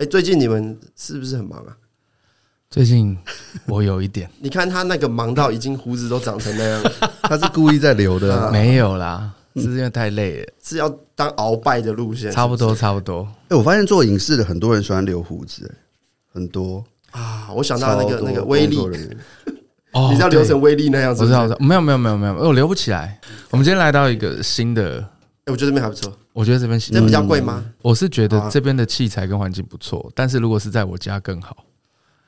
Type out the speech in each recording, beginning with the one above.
哎，最近你们是不是很忙啊？最近我有一点，你看他那个忙到已经胡子都长成那样，他是故意在留的，没有啦，是因为太累了，是要当鳌拜的路线，差不多差不多。哎，我发现做影视的很多人喜欢留胡子，很多。啊，我想到那个那个威力，哦，你知道留成威力那样子，我知道，没有没有没有没有，我留不起来。我们今天来到一个新的，哎，我觉得这边还不错，我觉得这边这比较贵吗？我是觉得这边的器材跟环境不错，但是如果是在我家更好。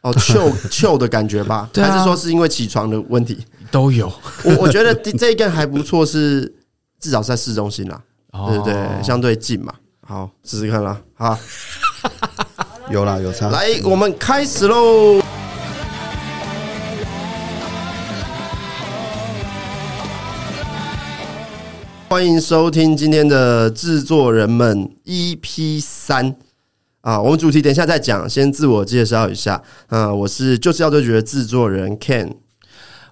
哦，chill chill 的感觉吧？还是说是因为起床的问题？都有。我我觉得这一个还不错，是至少在市中心啦，对不对？相对近嘛。好，试试看啦。好，有啦，有差。来，我们开始喽！欢迎收听今天的制作人们 EP 三。啊，我们主题等一下再讲，先自我介绍一下。啊，我是就是要对决的制作人 Ken，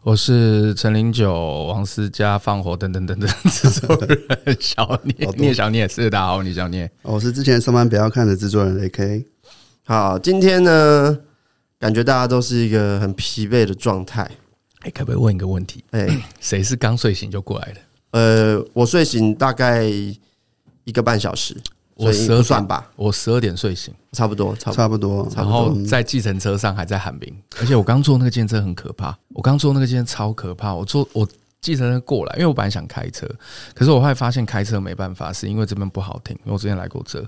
我是陈零九、王思佳、放火等等等等制作人 小聂，聂小聂是大家好，聂小聂，我是之前上班不要看的制作人 AK。好，今天呢，感觉大家都是一个很疲惫的状态。哎，可不可以问一个问题？哎，谁是刚睡醒就过来的？呃，我睡醒大概一个半小时。我十二算吧，我十二点睡醒，差不多，差不多，差不多。然后在计程车上还在喊名，而且我刚坐那个计程车很可怕，我刚坐那个计程车超可怕。我坐我计程车过来，因为我本来想开车，可是我后来发现开车没办法，是因为这边不好停，因为我之前来过这，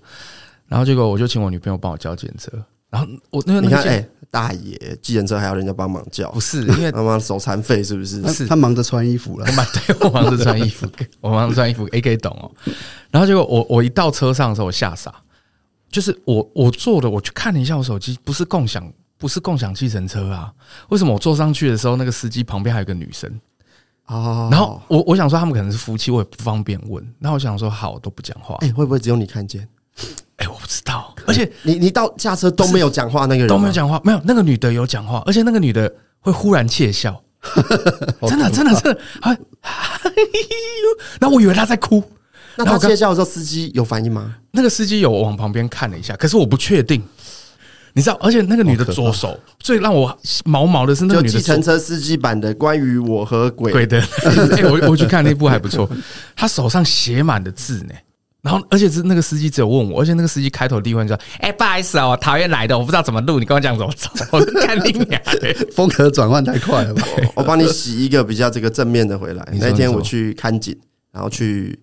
然后结果我就请我女朋友帮我叫计程车。然后我那个你看，哎，大爷，计程车还要人家帮忙叫，不是 因为他妈手残废是不是？是他忙着穿衣服了，我忙 对我忙着穿衣服，我忙着穿衣服，AK 懂哦。然后结果我我一到车上的时候，我吓傻。就是我我坐的，我去看了一下我手机，不是共享，不是共享计程车啊？为什么我坐上去的时候，那个司机旁边还有个女生啊？然后我我想说他们可能是夫妻，我也不方便问。然后我想说好，都不讲话。哎，会不会只有你看见？哎，我不知道。而且你你到下车都没有讲话，那个人都没有讲话，没有那个女的有讲话，而且那个女的会忽然窃笑，真的真的真的，哎，然后我以为她在哭。那他窃笑的时候，司机有反应吗？那个司机有往旁边看了一下，可是我不确定。你知道，而且那个女的左手最让我毛毛的是那个女的。计程车司机版的关于我和鬼鬼的，哎，我我去看那部还不错。她手上写满的字呢，然后而且是那个司机只有问我，而且那个司机开头第一问就说：“哎，不好意思啊，我桃园来的，我不知道怎么录，你跟我讲怎么走。”我看你俩 风格转换太快了吧？我帮你洗一个比较这个正面的回来。那天我去看景，然后去。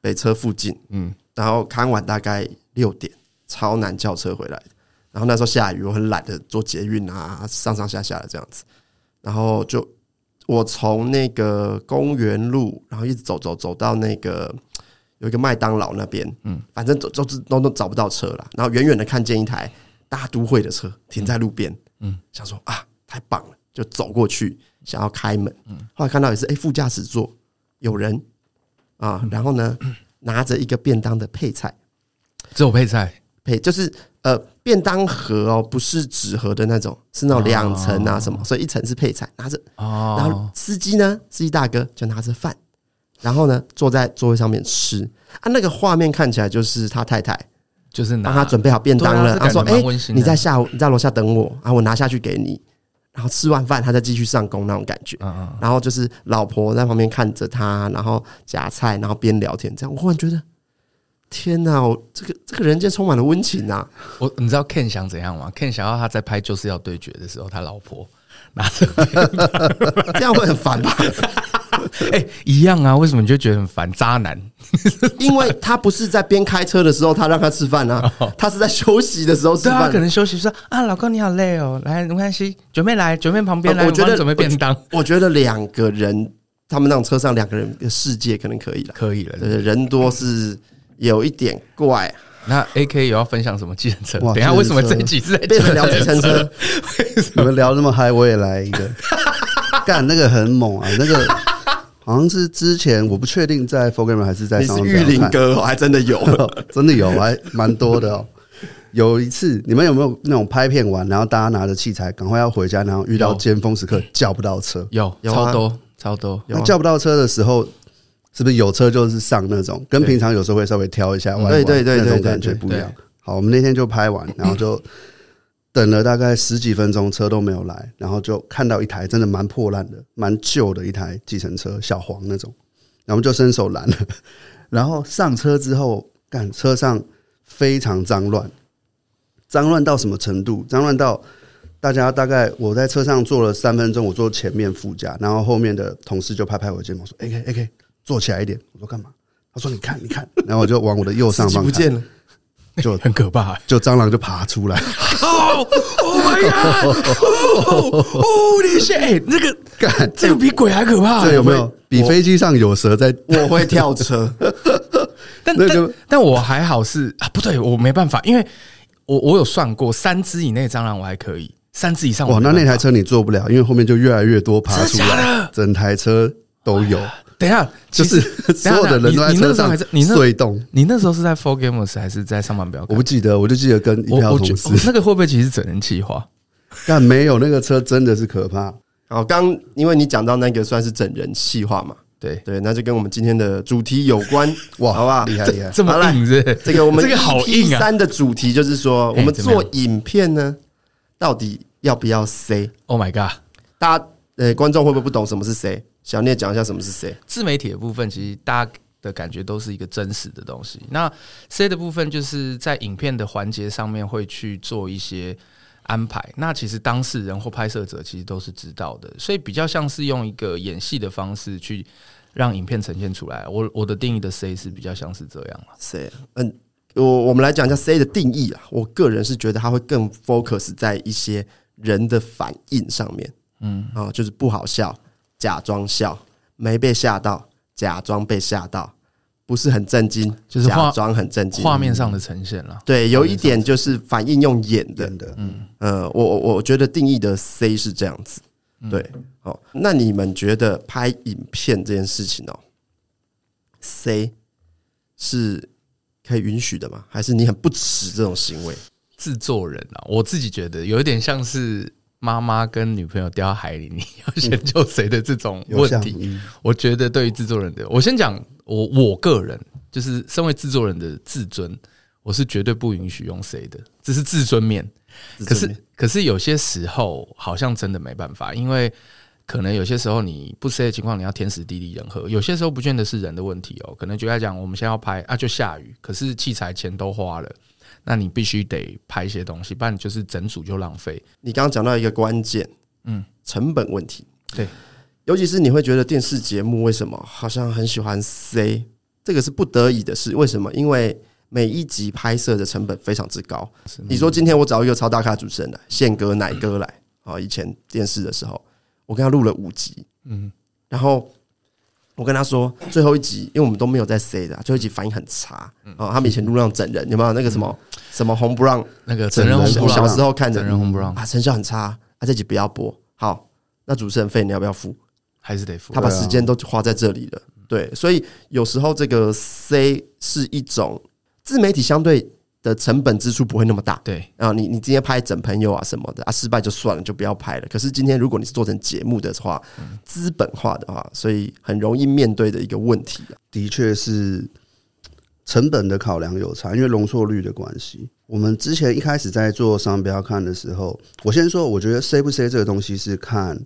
北车附近，嗯，然后看完大概六点，超难叫车回来的。然后那时候下雨，我很懒得坐捷运啊，上上下下的这样子。然后就我从那个公园路，然后一直走走走到那个有一个麦当劳那边，嗯，反正走走都都找不到车了。然后远远的看见一台大都会的车停在路边，嗯，想说啊，太棒了，就走过去想要开门，嗯，后来看到也是，哎，副驾驶座有人。啊，然后呢，拿着一个便当的配菜，只有配菜？配，就是呃便当盒哦，不是纸盒的那种，是那种两层啊什么，所以一层是配菜，拿着。哦，然后司机呢，司机大哥就拿着饭，然后呢坐在座位上面吃啊，那个画面看起来就是他太太，就是帮他准备好便当了，他说哎，你在下午你在楼下等我啊，我拿下去给你。然后吃完饭，他再继续上工那种感觉。然后就是老婆在旁边看着他，然后夹菜，然后边聊天，这样我忽然觉得，天哪！我这个这个人间充满了温情啊！我你知道 Ken 想怎样吗？Ken 想要他在拍就是要对决的时候，他老婆拿着，这样会很烦吧？哎、欸，一样啊！为什么你就觉得很烦？渣男，因为他不是在边开车的时候，他让他吃饭啊，他是在休息的时候吃饭。他可能休息说啊，老公你好累哦，来没关系，准备来，准备旁边来。我觉得准备便当。我觉得两个人，他们那种车上两个人的世界可能可以了，可以了。对，人多是有一点怪。那 AK 有要分享什么计程车？等一下为什么这几次在变成聊计程车？你们聊那么嗨，我也来一个。干那个很猛啊，那个。好像是之前我不确定在 Fogram 还是在上面。玉林哥还真的有，真的有，还蛮多的哦。有一次，你们有没有那种拍片完，然后大家拿着器材赶快要回家，然后遇到尖峰时刻叫不到车？有，有超多超多。那叫不到车的时候，是不是有车就是上那种？跟平常有时候会稍微挑一下，对对对，那种感觉不一样。好，我们那天就拍完，然后就等了大概十几分钟，车都没有来，然后就看到一台真的蛮破烂的、蛮旧的一台计程车，小黄那种，然后就伸手拦了，然后上车之后，干车上非常脏乱，脏乱到什么程度？脏乱到。大家大概我在车上坐了三分钟，我坐前面副驾，然后后面的同事就拍拍我肩膀说：“AK AK，坐起来一点。”我说：“干嘛？”他说：“你看，你看。”然后我就往我的右上方看，不见了，就很可怕，就蟑螂就爬出来。哦，Oh my God！哦，你先，哎，那个干，这个比鬼还可怕，这有没有？比飞机上有蛇在？我会跳车，但但但我还好是啊，不对，我没办法，因为我我有算过，三只以内蟑螂我还可以。三只以上哇，那那台车你坐不了，因为后面就越来越多爬出来，整台车都有。等一下，就是 所有的人都在车上隧动。你那时候是在 Four Gamers 还是在上班表？我不记得，我就记得跟一票同事。那个会不会其实整人气话？但没有，那个车真的是可怕。好，刚因为你讲到那个算是整人气话嘛，对对，那就跟我们今天的主题有关 哇，好不好？厉害厉害，这么硬是？这个我们这个好硬啊！三的主题就是说，我们做影片呢，到底。要不要 say？Oh my god！大家呃，观众会不会不懂什么是 say？小聂讲一下什么是 say。自媒体的部分，其实大家的感觉都是一个真实的东西。那 say 的部分，就是在影片的环节上面会去做一些安排。那其实当事人或拍摄者其实都是知道的，所以比较像是用一个演戏的方式去让影片呈现出来。我我的定义的 say 是比较像是这样了。say，嗯，我我们来讲一下 say 的定义啊。我个人是觉得它会更 focus 在一些。人的反应上面，嗯，啊，就是不好笑，假装笑，没被吓到，假装被吓到，不是很震惊，就是假装很震惊，画面上的呈现了。对，有一点就是反应用演的，嗯，呃，我我我觉得定义的 C 是这样子，对，好，那你们觉得拍影片这件事情哦，C 是可以允许的吗？还是你很不耻这种行为？制作人啊，我自己觉得有一点像是妈妈跟女朋友掉海里，你 要先救谁的这种问题。我觉得对于制作人的，我先讲我我个人就是身为制作人的自尊，我是绝对不允许用谁的，这是自尊面。可是可是有些时候好像真的没办法，因为可能有些时候你不 say 的情况，你要天时地利人和。有些时候不见得是人的问题哦，可能就在讲我们现在要拍啊，就下雨，可是器材钱都花了。那你必须得拍一些东西，不然就是整组就浪费。你刚刚讲到一个关键，嗯，成本问题。对，尤其是你会觉得电视节目为什么好像很喜欢 say 这个是不得已的事？为什么？因为每一集拍摄的成本非常之高。你说今天我找一个超大咖主持人来，宪哥、奶哥来啊，以前电视的时候，我跟他录了五集，嗯，然后。我跟他说，最后一集，因为我们都没有在 say 的，最后一集反应很差。哦，他们以前录让整人，有没有那个什么什么红不让那个整人红不让？小时候看整人红不让啊，成效很差。啊，这集不要播。好，那主持人费你要不要付？还是得付？他把时间都花在这里了。对，所以有时候这个 say 是一种自媒体相对。的成本支出不会那么大，对啊，你你今天拍整朋友啊什么的啊，失败就算了，就不要拍了。可是今天如果你是做成节目的话，资本化的话，所以很容易面对的一个问题啊，的确是成本的考量有差，因为容错率的关系。我们之前一开始在做商标看的时候，我先说，我觉得 say 不 say 这个东西是看。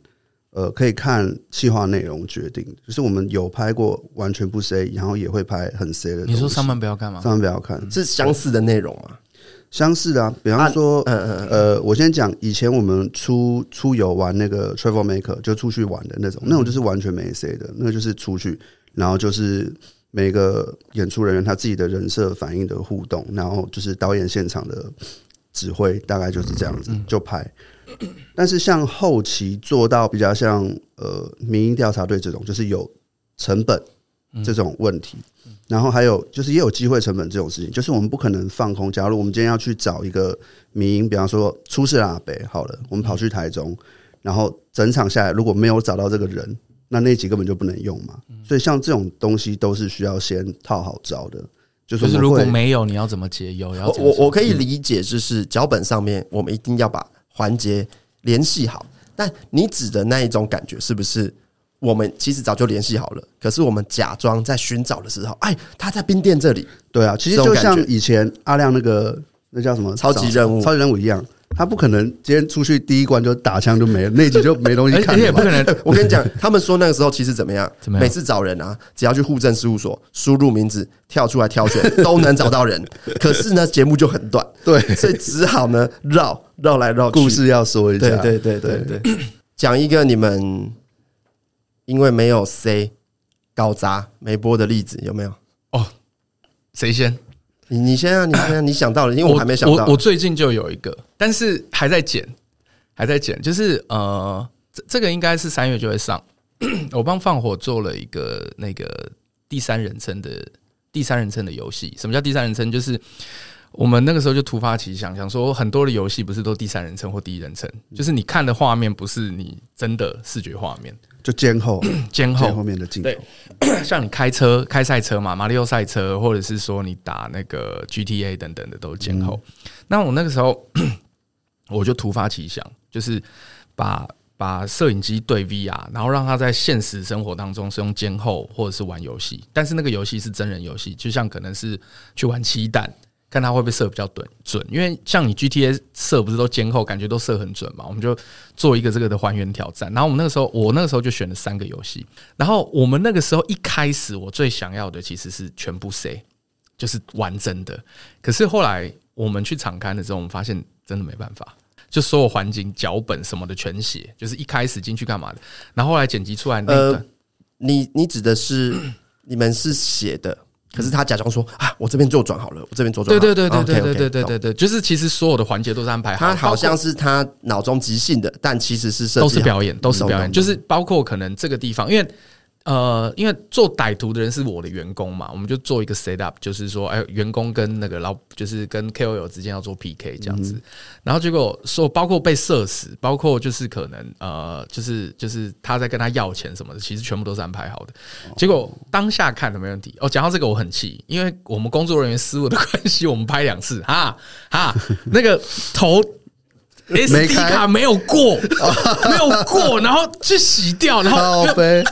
呃，可以看企划内容决定，就是我们有拍过完全不 say，然后也会拍很 say 的。你说上班不要看吗？上班不要看，是相似的内容吗？相似的啊，比方说，呃呃，我先讲以前我们出出游玩那个 travel maker，就出去玩的那种，那种就是完全没 say 的，那个就是出去，然后就是每个演出人员他自己的人设反应的互动，然后就是导演现场的指挥，大概就是这样子就拍。但是像后期做到比较像呃民意调查队这种，就是有成本这种问题，然后还有就是也有机会成本这种事情，就是我们不可能放空。假如我们今天要去找一个民营，比方说出事了阿北，好了，我们跑去台中，然后整场下来如果没有找到这个人，那那集根本就不能用嘛。所以像这种东西都是需要先套好招的，就是如果没有，你要怎么解忧？我我我可以理解，就是脚本上面我们一定要把。环节联系好，但你指的那一种感觉是不是我们其实早就联系好了？可是我们假装在寻找的时候，哎，他在冰店这里。对啊，其实就像以前阿亮那个那叫什么超级任务？超级任务一样。他不可能今天出去第一关就打枪就没了，那集就没东西 看。而且也不可能。我跟你讲，他们说那个时候其实怎么样？怎么样？每次找人啊，只要去户政事务所输入名字，跳出来挑选，都能找到人。可是呢，节目就很短，对，所以只好呢绕绕来绕去。故事要说一下，对对对对对，讲一个你们因为没有 C 搞砸没播的例子有没有？哦，谁先？你你先啊，你先啊，你想到了，因为我还没想到。我我最近就有一个，但是还在剪，还在剪。就是呃，这这个应该是三月就会上。我帮放火做了一个那个第三人称的第三人称的游戏。什么叫第三人称？就是我们那个时候就突发奇想，想说很多的游戏不是都第三人称或第一人称，就是你看的画面不是你真的视觉画面。就肩后，肩后后面的镜头，对，像你开车开赛车嘛，马里奥赛车，或者是说你打那个 GTA 等等的都是肩后。那我那个时候 我就突发奇想，就是把把摄影机对 VR，然后让它在现实生活当中是用肩后，或者是玩游戏，但是那个游戏是真人游戏，就像可能是去玩七弹。看他会不会射比较准准，因为像你 GTA 射不是都监控，感觉都射很准嘛。我们就做一个这个的还原挑战。然后我们那个时候，我那个时候就选了三个游戏。然后我们那个时候一开始，我最想要的其实是全部 C，就是完整的。可是后来我们去场勘的时候，我们发现真的没办法，就所有环境、脚本什么的全写，就是一开始进去干嘛的。然后后来剪辑出来那个，你你指的是 你们是写的？可是他假装说啊，我这边做转好了，我这边做转。对对对对对对对对对对，就是其实所有的环节都是安排好。他好像是他脑中即兴的，但其实是都是表演，都是表演，就是包括可能这个地方，因为。呃，因为做歹徒的人是我的员工嘛，我们就做一个 set up，就是说，哎，员工跟那个老，就是跟 KOL 之间要做 PK 这样子，然后结果说，包括被射死，包括就是可能呃，就是就是他在跟他要钱什么的，其实全部都是安排好的。结果当下看的没问题。哦，讲到这个我很气，因为我们工作人员失误的关系，我们拍两次，哈哈，那个头。SD 卡没有过，没有过，然后去洗掉，然后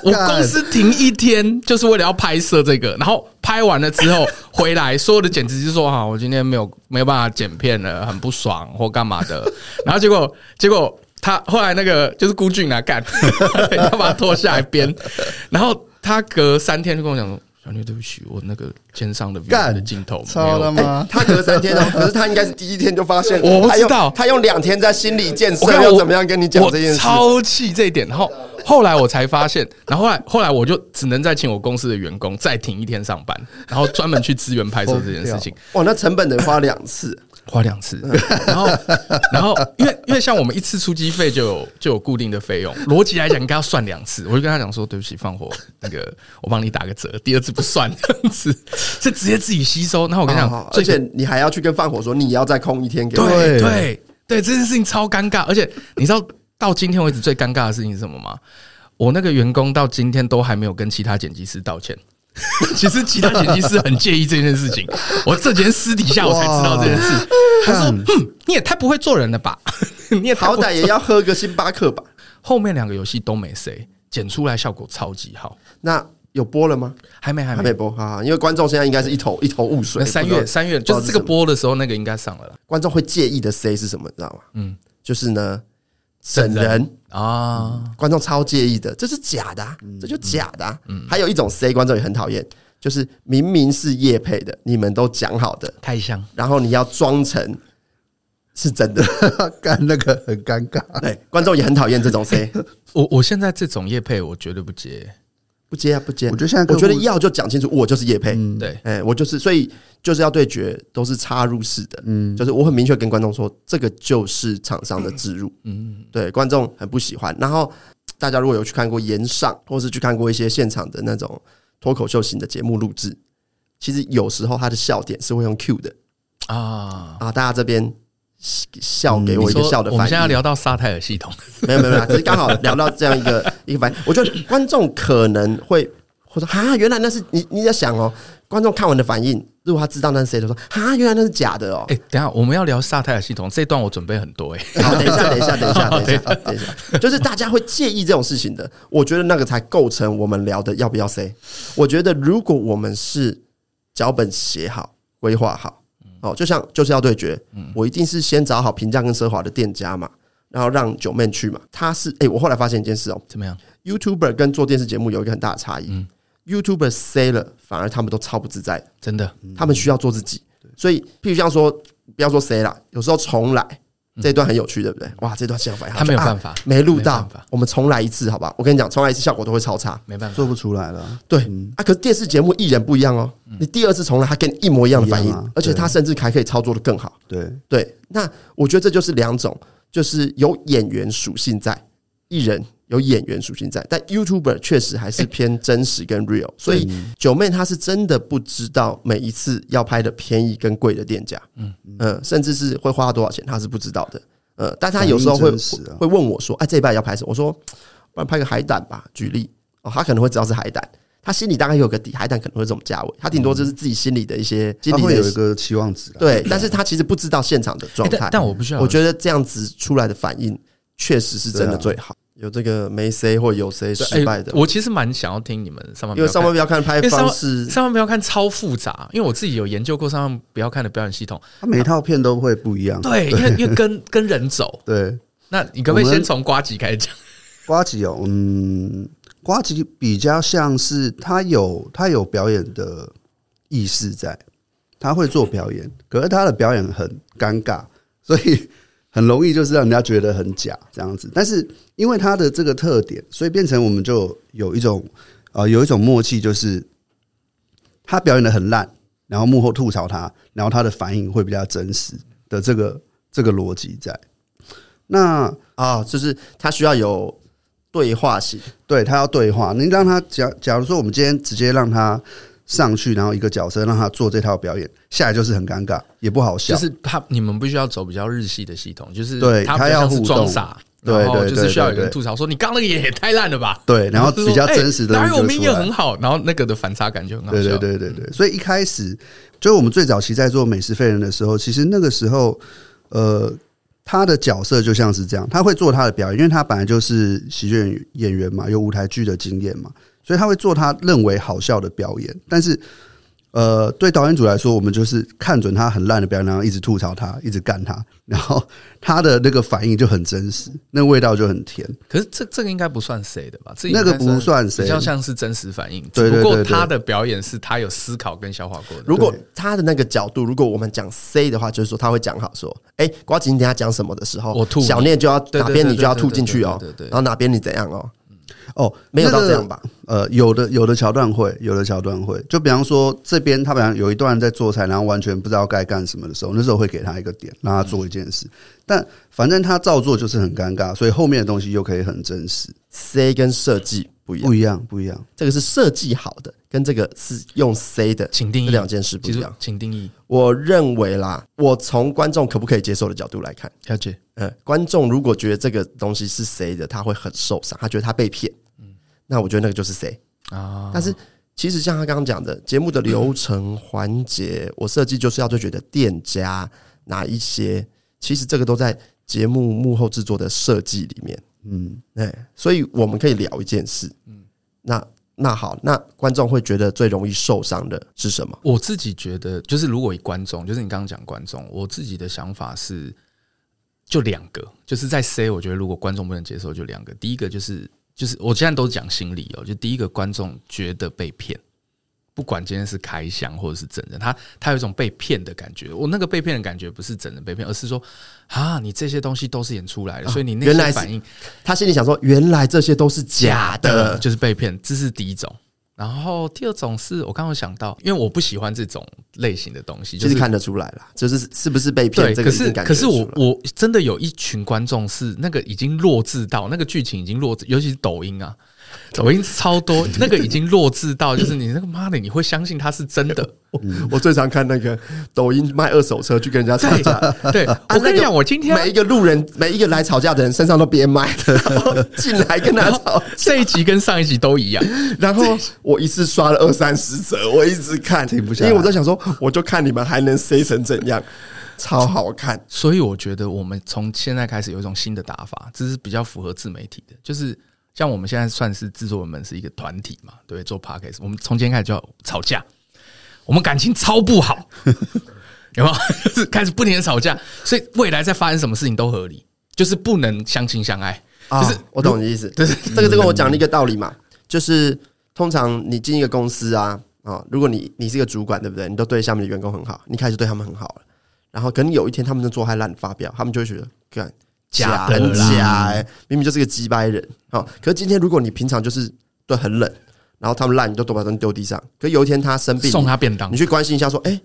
我公司停一天，就是为了要拍摄这个，然后拍完了之后回来，所有的剪辑就说哈，我今天没有没有办法剪片了，很不爽或干嘛的，然后结果结果他后来那个就是孤俊来干，要把他拖下来编，然后他隔三天就跟我讲说。小妞，对不起，我那个肩上的 V 的镜头没有了吗？他隔三天哦，可是他应该是第一天就发现。我不知道，他用两天在心理建设，要怎么样跟你讲这件事？超气这一点，然后后来我才发现，然后后来后来我就只能再请我公司的员工再停一天上班，然后专门去支援拍摄这件事情。哇，那成本得花两次。花两次，然后，然后，因为因为像我们一次出机费就有就有固定的费用，逻辑来讲应该要算两次。我就跟他讲说，对不起，放火那个 我帮你打个折，第二次不算这样子，是直接自己吸收。然后我跟你讲，而且你还要去跟放火说你要再空一天给我。对对对，这件事情超尴尬。而且你知道到今天为止最尴尬的事情是什么吗？我那个员工到今天都还没有跟其他剪辑师道歉。其实其他剪辑师很介意这件事情，我这几天私底下我才知道这件事。他说：“哼，你也太不会做人了吧？你也好歹也要喝个星巴克吧。”后面两个游戏都没谁，剪出来效果超级好。那有播了吗？还没，还没，播哈。因为观众现在应该是一头一头雾水。三月三月就是这个播的时候，那个应该上了了。观众会介意的 C 是什么？你知道吗？嗯，就是呢。整人啊，观众超介意的，这是假的，这就假的。嗯还有一种 C，观众也很讨厌，就是明明是叶配的，你们都讲好的开箱，然后你要装成是真的，干那个很尴尬。对，观众也很讨厌这种 C。我我现在这种叶配，我绝对不接。不接啊，不接！我觉得现在，我觉得要就讲清楚，我就是叶配，对，哎，我就是，所以就是要对决，都是插入式的，嗯，就是我很明确跟观众说，这个就是厂商的置入，嗯，对，观众很不喜欢。然后大家如果有去看过炎上，或是去看过一些现场的那种脱口秀型的节目录制，其实有时候他的笑点是会用 Q 的啊啊，大家这边。笑给我一个笑的反应。我们现在要聊到萨泰尔系统，没有没有没有，只是刚好聊到这样一个一个反应。我觉得观众可能会会说啊，原来那是你你在想哦，观众看完的反应，如果他知道那是谁，他说啊，原来那是假的哦。哎，等下我们要聊萨泰尔系统这段，我准备很多哎。好，等一下等一下等一下 等一下等一下，就是大家会介意这种事情的。我觉得那个才构成我们聊的要不要 say。我觉得如果我们是脚本写好规划好。哦，就像就是要对决，我一定是先找好平价跟奢华的店家嘛，然后让九妹去嘛。他是哎，我后来发现一件事哦，怎么样？YouTuber 跟做电视节目有一个很大的差异。嗯，YouTuber say 了，反而他们都超不自在，真的，他们需要做自己。所以，譬如像说，不要说 say 了，有时候重来。这一段很有趣，对不对？哇，这段相反，他没有办法，没录到，我们重来一次，好吧？我跟你讲，重来一次效果都会超差，没办法，做不出来了。对啊，可是电视节目艺人不一样哦，你第二次重来，他跟你一模一样的反应，而且他甚至还可以操作的更好。对对，那我觉得这就是两种，就是有演员属性在艺人。有演员属性在，但 YouTuber 确实还是偏真实跟 real，所以九妹她是真的不知道每一次要拍的便宜跟贵的店家，嗯嗯，甚至是会花多少钱，她是不知道的。呃，但她有时候会会问我说：“哎，这一拜要拍什么？”我说：“不然拍个海胆吧。”举例哦，她可能会知道是海胆，他心里大概有个底，海胆可能会这种价位，他顶多就是自己心里的一些，他会有一个期望值。对，但是他其实不知道现场的状态。但我不需要，我觉得这样子出来的反应确实是真的最好。有这个没 C 或有 C 失败的，我其实蛮想要听你们上班，因为上班不要看拍方式，上班不要看超复杂，因为我自己有研究过上班不要看的表演系统，它每套片都会不一样。对，因为因为跟跟人走。对，那你可不可以先从瓜吉开始讲？瓜吉哦，嗯，瓜吉比较像是他有他有表演的意识在，他会做表演，可是他的表演很尴尬，所以。很容易就是让人家觉得很假这样子，但是因为他的这个特点，所以变成我们就有一种呃有一种默契，就是他表演得很烂，然后幕后吐槽他，然后他的反应会比较真实的这个这个逻辑在。那啊，就是他需要有对话性，对他要对话。你让他假假如说我们今天直接让他。上去，然后一个角色让他做这套表演，下来就是很尴尬，也不好笑。就是他，你们必须要走比较日系的系统，就是对他要装傻，然后就是需要有人吐槽说你刚那个也太烂了吧？对，然后比较真实的，哪有明也很好，然后那个的反差感就很好。对对对对对，所以一开始就是我们最早期在做美食废人的时候，其实那个时候，呃，他的角色就像是这样，他会做他的表演，因为他本来就是喜剧演员嘛，有舞台剧的经验嘛。所以他会做他认为好笑的表演，但是，呃，对导演组来说，我们就是看准他很烂的表演，然后一直吐槽他，一直干他，然后他的那个反应就很真实，那个味道就很甜。可是这这个应该不算谁的吧？那个不算谁，比较像是真实反应。对，不过他的表演是他有思考跟消化过的。如果他的那个角度，如果我们讲 C 的话，就是说他会讲好说，哎，瓜吉，你等下讲什么的时候，我吐，小念就要哪边你就要吐进去哦，对对，然后哪边你怎样哦。哦，没有到这样吧？呃，有的有的桥段会，有的桥段会。就比方说，这边他本来有一段在做菜，然后完全不知道该干什么的时候，那时候会给他一个点，让他做一件事。但反正他照做就是很尴尬，所以后面的东西又可以很真实。C 跟设计不一样，不一样，不一样。这个是设计好的，跟这个是用 C 的，请定义两件事不一样。请定义。我认为啦，我从观众可不可以接受的角度来看，了解。嗯，观众如果觉得这个东西是 C 的，他会很受伤，他觉得他被骗。那我觉得那个就是谁啊？但是其实像他刚刚讲的节目的流程环节，我设计就是要对觉得店家哪一些，其实这个都在节目幕后制作的设计里面。嗯，哎，所以我们可以聊一件事。嗯，那那好，那观众会觉得最容易受伤的是什么？我自己觉得，就是如果以观众，就是你刚刚讲观众，我自己的想法是，就两个，就是在 C，我觉得如果观众不能接受，就两个。第一个就是。就是我现在都讲心理哦，就第一个观众觉得被骗，不管今天是开箱或者是整人，他他有一种被骗的感觉。我那个被骗的感觉不是真的被骗，而是说啊，你这些东西都是演出来的，所以你那些反应，他心里想说，原来这些都是假的，就是被骗。这是第一种。然后第二种是我刚刚想到，因为我不喜欢这种类型的东西，就是看得出来了，就是是不是被骗。这个可是可是我我真的有一群观众是那个已经弱智到那个剧情已经弱智，尤其是抖音啊。抖音超多，那个已经弱智到，就是你那个妈的，你会相信他是真的？我最常看那个抖音卖二手车去跟人家吵架。对，我跟你讲，我今天每一个路人，每一个来吵架的人身上都别卖的，然后进来跟他吵。这一集跟上一集都一样。然后我一次刷了二三十折，我一直看停不下，因为我在想说，我就看你们还能塞成怎样，超好看。所以我觉得我们从现在开始有一种新的打法，这是比较符合自媒体的，就是。像我们现在算是制作人们是一个团体嘛，对，做 podcast，我们从今天开始就要吵架，我们感情超不好，有没有？就 是开始不停的吵架，所以未来再发生什么事情都合理，就是不能相亲相爱。就是我懂你的意思，就是 这个这个我讲了一个道理嘛，就是通常你进一个公司啊啊，如果你你是一个主管，对不对？你都对下面的员工很好，你开始对他们很好了，然后可能有一天他们的做太烂发飙，他们就会觉得，干假很假哎，明明就是个鸡掰人好。可是今天如果你平常就是对很冷，然后他们烂你就都把他们丢地上，可是有一天他生病，送他便当，你去关心一下说，哎，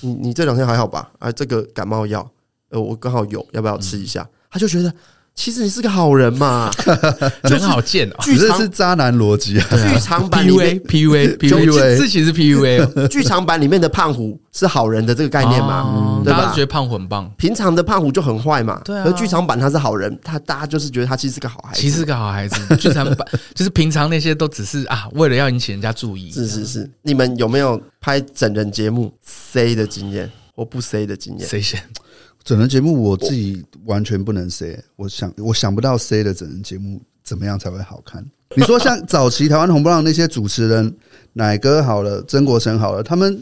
你你这两天还好吧？啊，这个感冒药，呃，我刚好有，要不要吃一下？他就觉得。其实你是个好人嘛，很好见哦。只是是渣男逻辑啊。剧场版 PUA，PUA，PUA，这其实 PUA。剧场版里面的胖虎是好人的这个概念嘛，对吧？大家觉得胖虎很棒。平常的胖虎就很坏嘛，对啊。而剧场版他是好人，他大家就是觉得他其实是个好孩子，其实是个好孩子。剧场版就是平常那些都只是啊，为了要引起人家注意。是是是，你们有没有拍整人节目 C 的经验或不 C 的经验？谁先？整人节目我自己完全不能 say，我想我想不到 say 的整人节目怎么样才会好看。你说像早期台湾红不让那些主持人，乃哥好了，曾国城好了，他们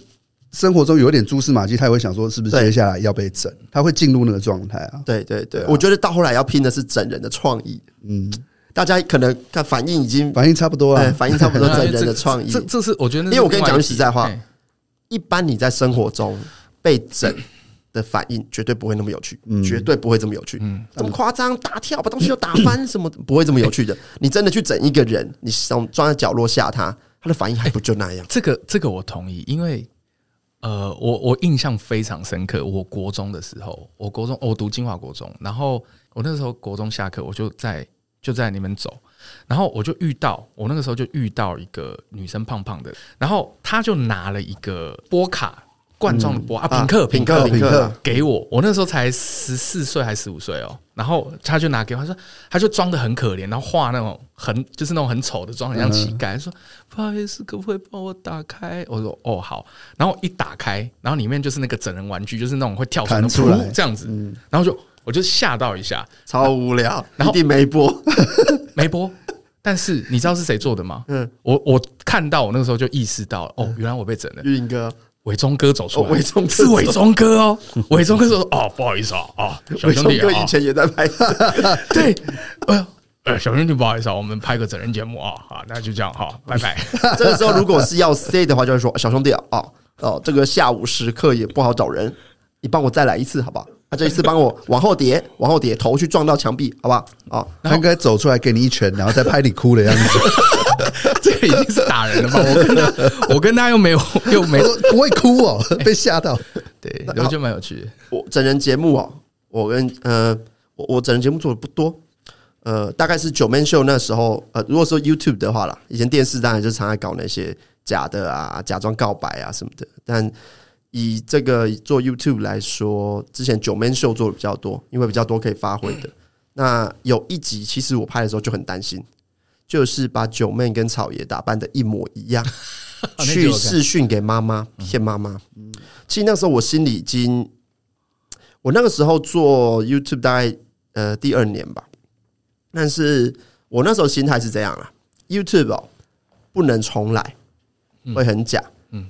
生活中有点蛛丝马迹，他也会想说是不是接下来要被整，他会进入那个状态啊。对对对，我觉得到后来要拼的是整人的创意。嗯，大家可能看反应已经反应差不多了，反应差不多整人的创意。这 这是我觉得，因为我跟你讲句实在话，一般你在生活中被整。的反应绝对不会那么有趣，绝对不会这么有趣，嗯，这么夸张，大跳把东西又打翻，什么不会这么有趣的？你真的去整一个人，你从装在角落吓他，他的反应还不就那样？这个这个我同意，因为呃，我我印象非常深刻。我国中的时候，我国中我读金华国中，然后我那时候国中下课，我就在就在那边走，然后我就遇到我那个时候就遇到一个女生，胖胖的，然后她就拿了一个波卡。罐装的波啊，品客，品客，品客，给我，我那时候才十四岁还是十五岁哦，然后他就拿给我，他说，他就装的很可怜，然后画那种很就是那种很丑的，妆很像乞丐，说不好意思，可不可以帮我打开？我说哦好，然后一打开，然后里面就是那个整人玩具，就是那种会跳出出来。这样子，然后就我就吓到一下，超无聊，然后一定没播，没播，但是你知道是谁做的吗？嗯，我我看到我那个时候就意识到了，哦，原来我被整了，玉英哥。伟忠哥走出来，伟忠是伟忠哥哦。伟忠哥说：“哦，不好意思啊，啊，小兄弟，以前也在拍。对，呃，呃，小兄弟，不好意思啊，我们拍个整人节目啊，好，那就这样哈，拜拜。这个时候，如果是要 say 的话，就会说：小兄弟啊，哦哦，这个下午时刻也不好找人，你帮我再来一次，好不好？他这一次帮我往后叠，往后叠，头去撞到墙壁，好不好？哦，他应该走出来给你一拳，然后再拍你哭的样子。”这个已经是打人了吧？我跟他，我跟他又没有，又没不会哭哦，被吓到。对，然后就蛮有趣的。我整人节目哦，我跟呃，我我整人节目做的不多，呃，大概是九 man 秀那时候。呃，如果说 YouTube 的话啦，以前电视当然就常爱搞那些假的啊，假装告白啊什么的。但以这个做 YouTube 来说，之前九 man 秀做的比较多，因为比较多可以发挥的。那有一集，其实我拍的时候就很担心。就是把九妹跟草爷打扮的一模一样，去试训给妈妈骗妈妈。其实那时候我心里已经，我那个时候做 YouTube 大概呃第二年吧，但是我那时候心态是这样啊，YouTube 哦不能重来，会很假。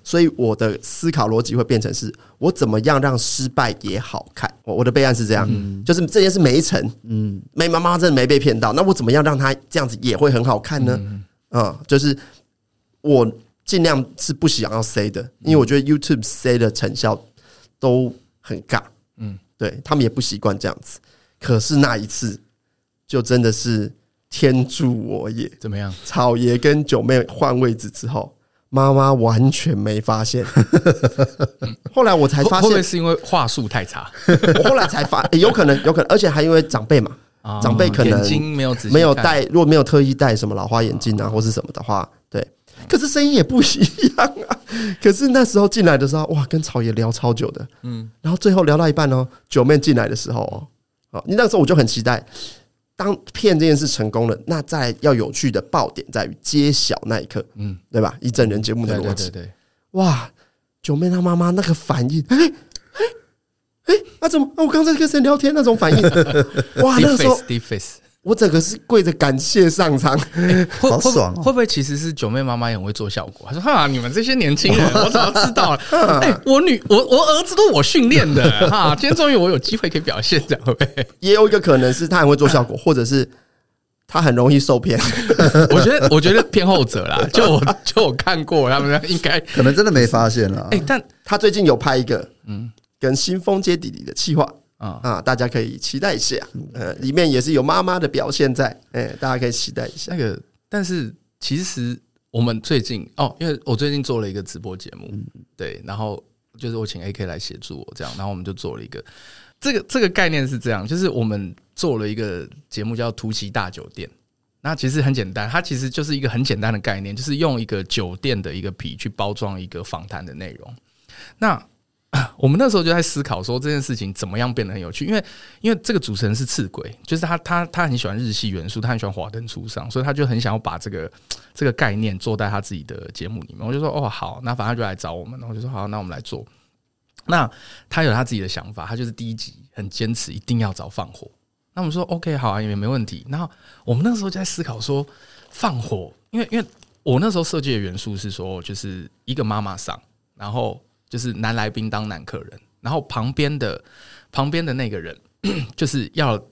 所以我的思考逻辑会变成是：我怎么样让失败也好看？我我的备案是这样，就是这件事没成，嗯，没妈妈真的没被骗到，那我怎么样让他这样子也会很好看呢？嗯，就是我尽量是不想要 say 的，因为我觉得 YouTube say 的成效都很尬，嗯，对他们也不习惯这样子。可是那一次就真的是天助我也，怎么样？草爷跟九妹换位置之后。妈妈完全没发现，后来我才发现，是因为话术太差。我后来才发，有可能，有可能，而且还因为长辈嘛，长辈可能眼睛没有没有戴，如果没有特意戴什么老花眼镜啊，或是什么的话，对。可是声音也不一样啊。可是那时候进来的时候，哇，跟草爷聊超久的，嗯，然后最后聊到一半哦，九妹进来的时候哦，你那个时候我就很期待。当骗这件事成功了，那再要有趣的爆点在于揭晓那一刻，嗯，对吧？以整人节目的逻辑，对对对，哇，九妹她妈妈那个反应，哎哎哎，那怎么？我刚才跟谁聊天那种反应？哇，那个时候我整个是跪着感谢上苍，欸、好爽、哦！会不会其实是九妹妈妈也很会做效果？她说：“哈，你们这些年轻人，我早知道了。哎、欸，我女，我我儿子都我训练的 哈。今天终于我有机会可以表现，这样会不会？也有一个可能是他很会做效果，或者是他很容易受骗。我觉得，我觉得偏后者啦。就我就我看过他们，应该可能真的没发现了。哎、欸，但他最近有拍一个嗯，跟新丰街弟弟的企划。”啊啊！大家可以期待一下，呃，里面也是有妈妈的表现在，哎、欸，大家可以期待一下。那个，但是其实我们最近哦，因为我最近做了一个直播节目，对，然后就是我请 AK 来协助我这样，然后我们就做了一个这个这个概念是这样，就是我们做了一个节目叫《突袭大酒店》，那其实很简单，它其实就是一个很简单的概念，就是用一个酒店的一个皮去包装一个访谈的内容，那。我们那时候就在思考说这件事情怎么样变得很有趣，因为因为这个主持人是刺鬼，就是他他他很喜欢日系元素，他很喜欢华灯初上，所以他就很想要把这个这个概念做在他自己的节目里面。我就说哦好，那反正就来找我们，然后我就说好，那我们来做。那他有他自己的想法，他就是第一集很坚持一定要找放火。那我们说 OK 好啊，也没问题。然后我们那时候就在思考说放火，因为因为我那时候设计的元素是说就是一个妈妈上，然后。就是男来宾当男客人，然后旁边的旁边的那个人 就是要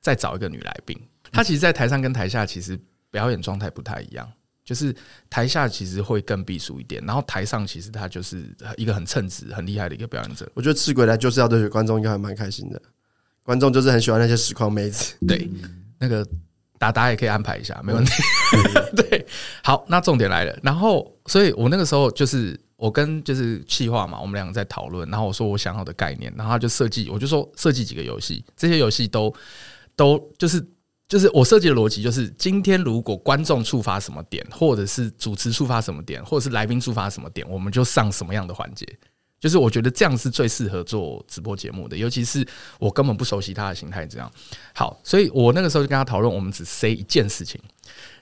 再找一个女来宾。他其实，在台上跟台下其实表演状态不太一样，就是台下其实会更避暑一点，然后台上其实他就是一个很称职、很厉害的一个表演者。我觉得赤鬼来就是要对观众应该还蛮开心的，观众就是很喜欢那些实况妹子。对，那个达达也可以安排一下，没问题。对，好，那重点来了，然后，所以我那个时候就是。我跟就是企划嘛，我们两个在讨论，然后我说我想好的概念，然后他就设计，我就说设计几个游戏，这些游戏都都就是就是我设计的逻辑就是，今天如果观众触发什么点，或者是主持触发什么点，或者是来宾触发什么点，我们就上什么样的环节，就是我觉得这样是最适合做直播节目的，尤其是我根本不熟悉他的形态，这样好，所以我那个时候就跟他讨论，我们只 say 一件事情，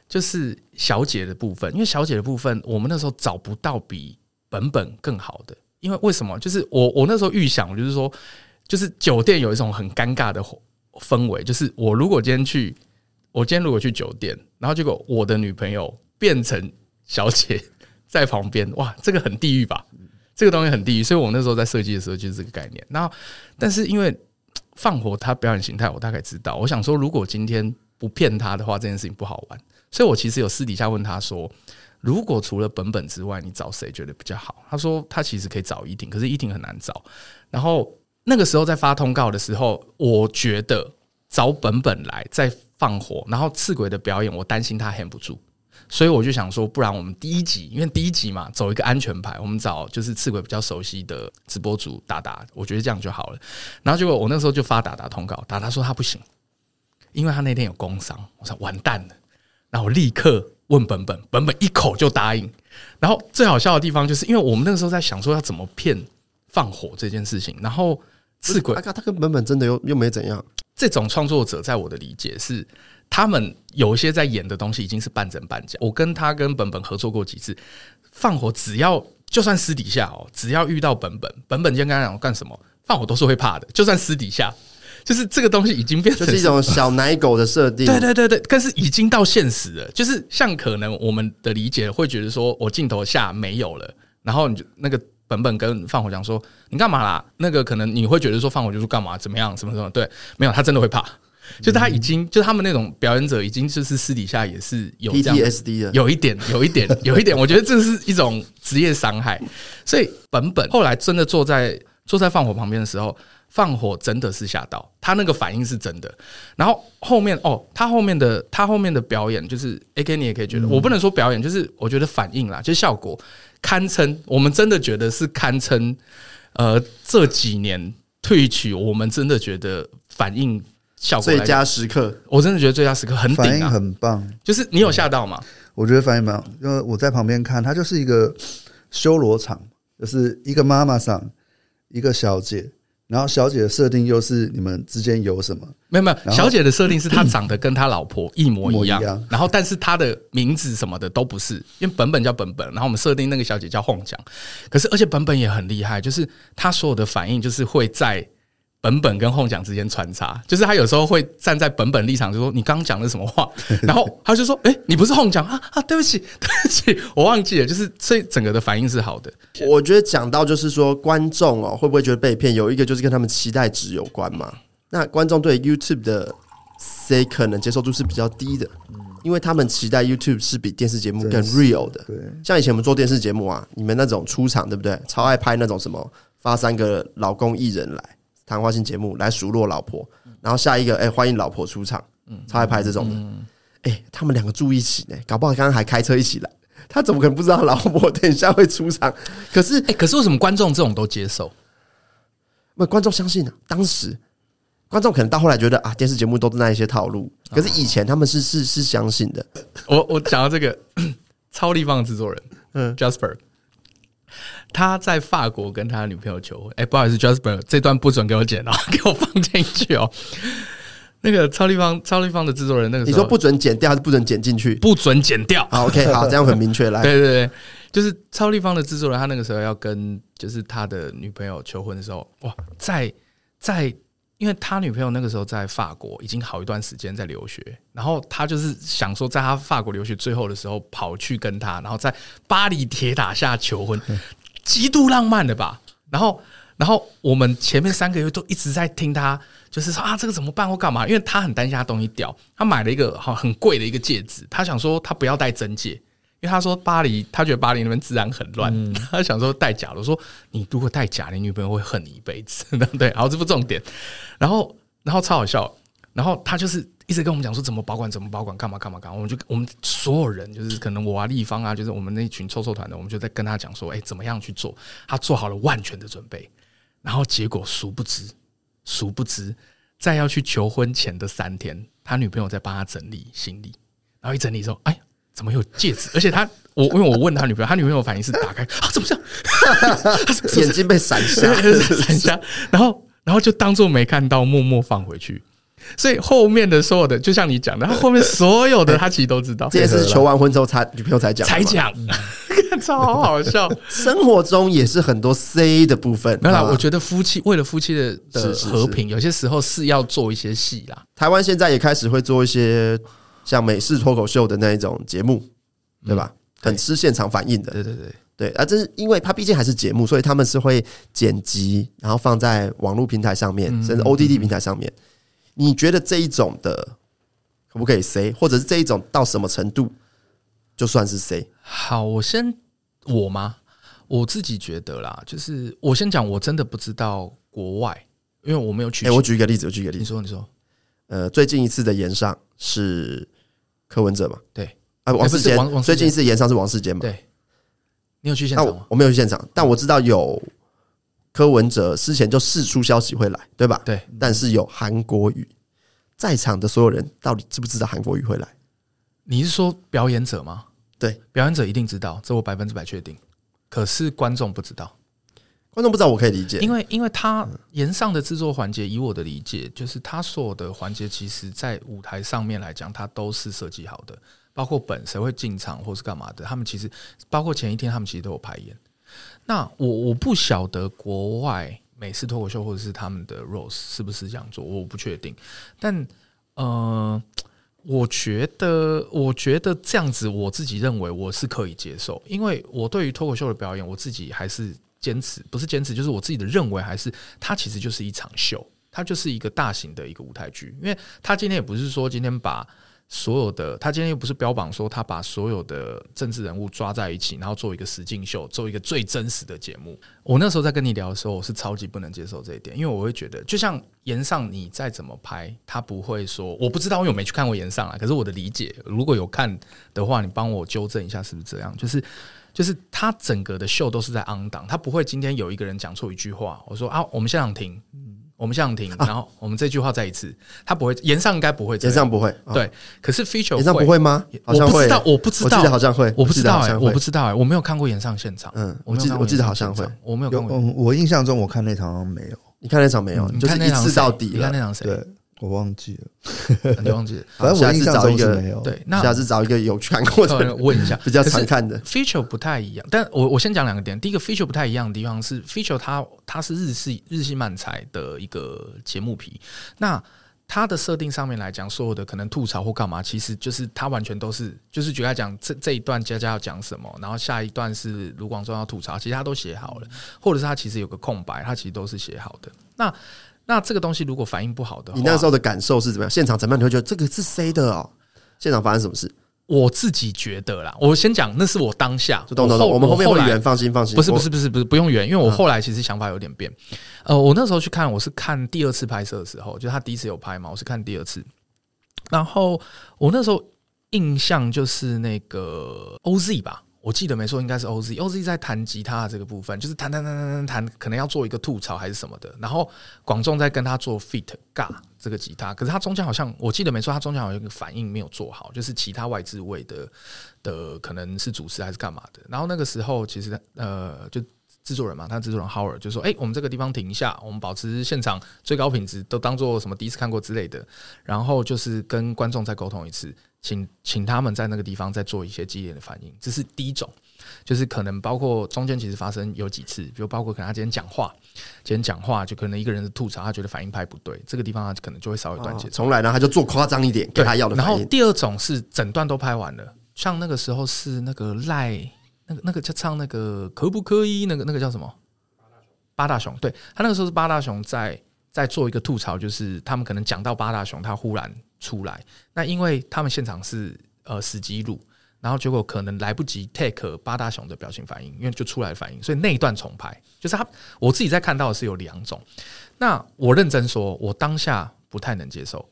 就是小姐的部分，因为小姐的部分，我们那时候找不到比。本本更好的，因为为什么？就是我我那时候预想，就是说，就是酒店有一种很尴尬的氛围，就是我如果今天去，我今天如果去酒店，然后结果我的女朋友变成小姐 在旁边，哇，这个很地狱吧？这个东西很地狱，所以我那时候在设计的时候就是这个概念。然后，但是因为放火他表演形态，我大概知道。我想说，如果今天不骗他的话，这件事情不好玩。所以我其实有私底下问他说。如果除了本本之外，你找谁觉得比较好？他说他其实可以找依婷，可是依婷很难找。然后那个时候在发通告的时候，我觉得找本本来再放火，然后赤鬼的表演，我担心他 hold 不住，所以我就想说，不然我们第一集，因为第一集嘛，走一个安全牌，我们找就是赤鬼比较熟悉的直播主达达，我觉得这样就好了。然后结果我那时候就发达达通告，达达说他不行，因为他那天有工伤。我说完蛋了，然后我立刻。问本本，本本一口就答应。然后最好笑的地方就是，因为我们那个时候在想说要怎么骗放火这件事情。然后赤鬼，他跟本本真的又又没怎样。这种创作者在我的理解是，他们有一些在演的东西已经是半真半假。我跟他跟本本合作过几次，放火只要就算私底下哦，只要遇到本本，本本今天跟他讲干什么，放火都是会怕的，就算私底下。就是这个东西已经变成就是一种小奶狗的设定，对对对对，但是已经到现实了。就是像可能我们的理解会觉得说，我镜头下没有了，然后你就那个本本跟放火讲说，你干嘛啦？那个可能你会觉得说放火就是干嘛？怎么样？什么什么？对，没有，他真的会怕。就是他已经，就是他们那种表演者已经就是私底下也是有 PTSD 的，有一点，有一点，有一点。我觉得这是一种职业伤害。所以本本后来真的坐在坐在放火旁边的时候。放火真的是吓到他，那个反应是真的。然后后面哦，他后面的他后面的表演就是 AK，你也可以觉得，我不能说表演，就是我觉得反应啦，就是效果堪称，我们真的觉得是堪称。呃，这几年退曲，我们真的觉得反应效果最佳时刻，我真的觉得最佳时刻很顶啊，反应很棒。就是你有吓到吗？我觉得反应蛮好，因为我在旁边看，他就是一个修罗场，就是一个妈妈桑，一个小姐。然后小姐的设定又是你们之间有什么？没有没有，小姐的设定是她长得跟她老婆一模一样，然后但是她的名字什么的都不是，因为本本叫本本，然后我们设定那个小姐叫凤奖。可是而且本本也很厉害，就是她所有的反应就是会在本本跟哄讲之间穿插，就是他有时候会站在本本立场，就说你刚刚讲的什么话，然后他就说，哎、欸，你不是哄讲啊啊，对不起，对不起，我忘记了，就是所以整个的反应是好的。我觉得讲到就是说观众哦，会不会觉得被骗？有一个就是跟他们期待值有关嘛。那观众对 YouTube 的 C 可能接受度是比较低的，因为他们期待 YouTube 是比电视节目更 real 的。对，像以前我们做电视节目啊，你们那种出场对不对？超爱拍那种什么发三个老公艺人来。谈话性节目来数落老婆，然后下一个哎、欸，欢迎老婆出场，嗯超爱拍这种的。哎、欸，他们两个住一起呢，搞不好刚刚还开车一起来，他怎么可能不知道老婆 等一下会出场？可是哎、欸，可是为什么观众这种都接受？那观众相信啊？当时观众可能到后来觉得啊，电视节目都是那一些套路，可是以前他们是是是相信的。我我讲到这个 超立方的制作人，嗯，Jasper。他在法国跟他女朋友求婚，哎、欸，不好意思，Jasper，这段不准给我剪哦，给我放进去哦。那个超立方，超立方的制作人，那个你说不准剪掉还是不准剪进去？不准剪掉。好，OK，好，这样很明确。来，对对对，就是超立方的制作人，他那个时候要跟就是他的女朋友求婚的时候，哇，在在。因为他女朋友那个时候在法国已经好一段时间在留学，然后他就是想说，在他法国留学最后的时候跑去跟他，然后在巴黎铁塔下求婚，极度浪漫的吧。然后，然后我们前面三个月都一直在听他，就是说啊，这个怎么办或干嘛？因为他很担心他东西掉，他买了一个好很贵的一个戒指，他想说他不要戴真戒。因为他说巴黎，他觉得巴黎那边治安很乱，嗯、他想说戴假的。我说你如果戴假，你女朋友会恨你一辈子，对 不对？然后这不重点，然后然后超好笑，然后他就是一直跟我们讲说怎么保管，怎么保管，干嘛干嘛干嘛。我们就我们所有人就是可能我啊立方啊，就是我们那群臭臭团的，我们就在跟他讲说，哎，怎么样去做？他做好了万全的准备，然后结果殊不知，殊不知在要去求婚前的三天，他女朋友在帮他整理行李，然后一整理之后，哎。怎么有戒指？而且他，我因为我问他女朋友，他女朋友反应是打开啊，怎么这样？眼睛被闪瞎，闪瞎，然后然后就当做没看到，默默放回去。所以后面的所有的，就像你讲的，他后面所有的他其实都知道。这也是求完婚之后，他女朋友才讲，才讲，超好笑。生活中也是很多 C 的部分。没有啦，我觉得夫妻为了夫妻的的和平，有些时候是要做一些戏啦。台湾现在也开始会做一些。像美式脱口秀的那一种节目，对吧？很吃现场反应的。对对对对啊！这是因为它毕竟还是节目，所以他们是会剪辑，然后放在网络平台上面，甚至 OTT 平台上面。你觉得这一种的可不可以 say，或者是这一种到什么程度就算是 say？好，我先我吗？我自己觉得啦，就是我先讲，我真的不知道国外，因为我没有去。哎，我举一个例子，我举一个例子，你说，你说，呃，最近一次的延上是。柯文哲嘛，对啊，王世坚最近一次延上是王世坚嘛，对，你有去现场吗？我没有去现场，但我知道有柯文哲之前就释出消息会来，对吧？对，但是有韩国瑜在场的所有人到底知不知道韩国瑜会来？你是说表演者吗？对，表演者一定知道，这我百分之百确定。可是观众不知道。观众不知道，我可以理解，因为因为他炎上的制作环节，以我的理解，就是他所有的环节，其实在舞台上面来讲，它都是设计好的，包括本谁会进场或是干嘛的，他们其实包括前一天他们其实都有排演。那我我不晓得国外美式脱口秀或者是他们的 Rose 是不是这样做，我不确定。但呃，我觉得我觉得这样子，我自己认为我是可以接受，因为我对于脱口秀的表演，我自己还是。坚持不是坚持，就是我自己的认为，还是它其实就是一场秀，它就是一个大型的一个舞台剧。因为它今天也不是说今天把所有的，他今天又不是标榜说他把所有的政治人物抓在一起，然后做一个实境秀，做一个最真实的节目。我那时候在跟你聊的时候，我是超级不能接受这一点，因为我会觉得，就像炎上你再怎么拍，他不会说我不知道，因为我没去看过炎上啊。可是我的理解，如果有看的话，你帮我纠正一下，是不是这样？就是。就是他整个的秀都是在 on 档，他不会今天有一个人讲错一句话，我说啊，我们现场停，我们现场停，然后我们这句话再一次，他不会，炎上应该不会，炎上不会，对。可是 feature 炎上不会吗？我不知道，我不知道，我记得好像会，我不知道哎，我不知道哎，我没有看过炎上现场，嗯，我记得我记得好像会，我没有看过，我印象中我看那场好像没有，你看那场没有，就是一次到底，你看那场谁？对，我忘记了，你忘记了？反正我印象中是没有。对，那下次找一个有看过的 问一下，比较常看的。Feature 不太一样，但我我先讲两个点。第一个 Feature 不太一样的地方是，Feature 它它是日系日系漫才的一个节目皮。那它的设定上面来讲，所有的可能吐槽或干嘛，其实就是它完全都是就是举例来讲，这这一段佳佳要讲什么，然后下一段是卢广仲要吐槽，其实他都写好了，或者是他其实有个空白，他其实都是写好的。那那这个东西如果反应不好的话，你那时候的感受是怎么样？现场怎么样？你会觉得这个是谁的哦？现场发生什么事？我自己觉得啦，我先讲，那是我当下。懂懂懂，我们后面会圆，放心放心。不是不是不是不是，不用圆，因为我后来其实想法有点变。呃，我那时候去看，我是看第二次拍摄的时候，就他第一次有拍嘛，我是看第二次。然后我那时候印象就是那个 OZ 吧。我记得没错，应该是 OZ，OZ 在弹吉他的这个部分，就是弹弹弹弹弹弹，可能要做一个吐槽还是什么的。然后广仲在跟他做 feat 尬这个吉他，可是他中间好像我记得没错，他中间好像有一个反应没有做好，就是其他外置位的的可能是主持还是干嘛的。然后那个时候其实呃，就制作人嘛，他制作人 Howard 就说：“哎，我们这个地方停一下，我们保持现场最高品质，都当做什么第一次看过之类的。然后就是跟观众再沟通一次。”请请他们在那个地方再做一些激烈的反应，这是第一种，就是可能包括中间其实发生有几次，比如包括可能他今天讲话，今天讲话就可能一个人的吐槽，他觉得反应拍不对，这个地方他可能就会稍微断节奏。重来呢，他就做夸张一点，给他要的。然后第二种是整段都拍完了，像那个时候是那个赖，那个那个就唱那个可不可以，那个那个叫什么？八大熊，对，他那个时候是八大熊在在做一个吐槽，就是他们可能讲到八大雄，他忽然。出来，那因为他们现场是呃死机录，然后结果可能来不及 take 八大雄的表情反应，因为就出来反应，所以那一段重拍，就是他我自己在看到的是有两种。那我认真说，我当下不太能接受，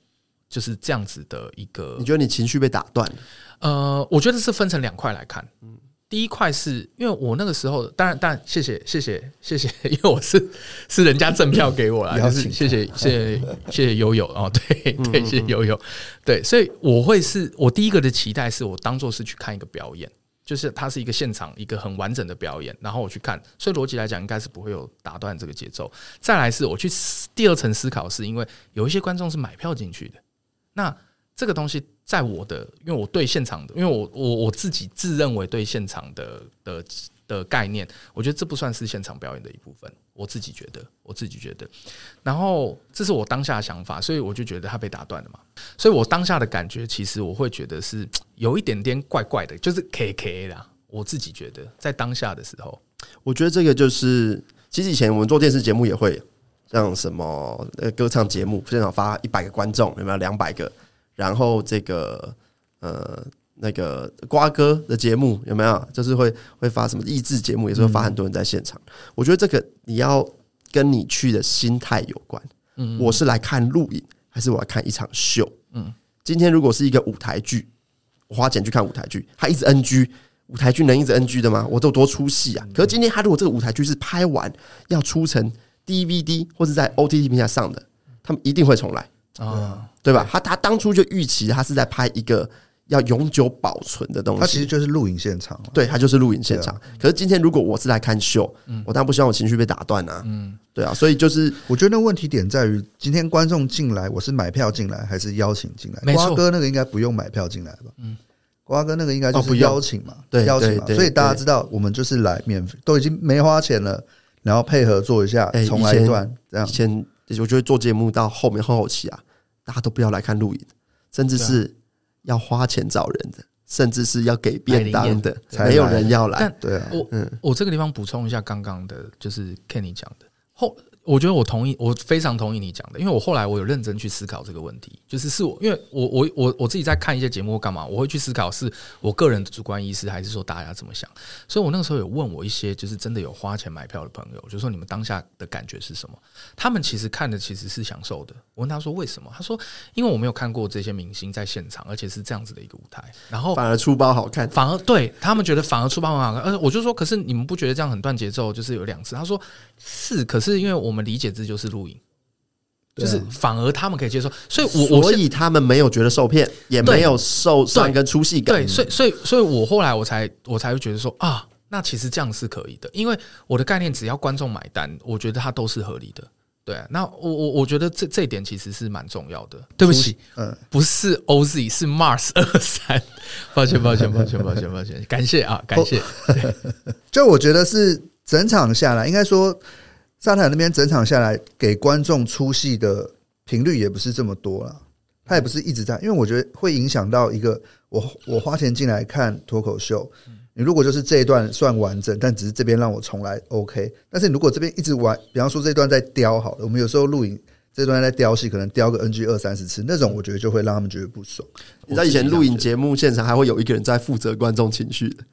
就是这样子的一个。你觉得你情绪被打断？呃，我觉得是分成两块来看，嗯。第一块是因为我那个时候，当然，当然，谢谢，谢谢，谢谢，因为我是是人家赠票给我了，就是谢谢，谢谢，谢谢悠悠哦，对对，谢谢悠悠，对，所以我会是我第一个的期待是我当做是去看一个表演，就是它是一个现场一个很完整的表演，然后我去看，所以逻辑来讲应该是不会有打断这个节奏。再来是我去第二层思考，是因为有一些观众是买票进去的，那。这个东西在我的，因为我对现场的，因为我我我自己自认为对现场的的的概念，我觉得这不算是现场表演的一部分。我自己觉得，我自己觉得，然后这是我当下的想法，所以我就觉得他被打断了嘛。所以我当下的感觉，其实我会觉得是 有一点点怪怪的，就是 K K 啦。我自己觉得，在当下的时候，我觉得这个就是，其实以前我们做电视节目也会像什么歌唱节目，现场发一百个观众，有没有两百个？然后这个呃那个瓜哥的节目有没有？就是会会发什么益智节目，也是会发很多人在现场。我觉得这个你要跟你去的心态有关。嗯，我是来看录影，还是我要看一场秀？嗯，今天如果是一个舞台剧，我花钱去看舞台剧，他一直 NG，舞台剧能一直 NG 的吗？我都多出戏啊！可是今天他如果这个舞台剧是拍完要出成 DVD 或是在 OTT 平台上的，他们一定会重来。啊，对吧？他他当初就预期他是在拍一个要永久保存的东西，他其实就是录影现场，对，他就是录影现场。可是今天如果我是来看秀，我当然不希望我情绪被打断啊，嗯，对啊，所以就是我觉得那问题点在于，今天观众进来，我是买票进来还是邀请进来？瓜哥那个应该不用买票进来吧？嗯，瓜哥那个应该就是邀请嘛，对，邀请嘛。所以大家知道，我们就是来免费，都已经没花钱了，然后配合做一下，重来一段这样。以前我觉得做节目到后面后后期啊。大家都不要来看录影，甚至是要花钱找人的，甚至是要给便当的，没有人要来。对啊，我嗯，我这个地方补充一下，刚刚的就是 Kenny 讲的后。我觉得我同意，我非常同意你讲的，因为我后来我有认真去思考这个问题，就是是我，因为我我我我自己在看一些节目干嘛，我会去思考是我个人的主观意识，还是说大家怎么想。所以我那个时候有问我一些就是真的有花钱买票的朋友，就是说你们当下的感觉是什么？他们其实看的其实是享受的。我问他说为什么？他说因为我没有看过这些明星在现场，而且是这样子的一个舞台，然后反而出包好看，反而对他们觉得反而出包很好看。而我就说，可是你们不觉得这样很断节奏？就是有两次，他说是，可是因为我们理解这就是。录影，就是反而他们可以接受，所以我所以他们没有觉得受骗，也没有受伤跟出戏感。对，所以所以所以我后来我才我才会觉得说啊，那其实这样是可以的，因为我的概念只要观众买单，我觉得它都是合理的。对啊，那我我我觉得这这一点其实是蛮重要的。对不起，嗯，不是 OZ，是 Mars 二三，抱歉抱歉抱歉抱歉抱歉，感谢啊感谢。就我觉得是整场下来，应该说沙滩那边整场下来给观众出戏的频率也不是这么多了，他也不是一直在，因为我觉得会影响到一个我我花钱进来看脱口秀。你如果就是这一段算完整，但只是这边让我重来，OK。但是你如果这边一直玩，比方说这段在雕好了，我们有时候录影这段在雕戏，可能雕个 NG 二三十次，那种我觉得就会让他们觉得不爽。你知道以前录影节目现场还会有一个人在负责观众情绪的，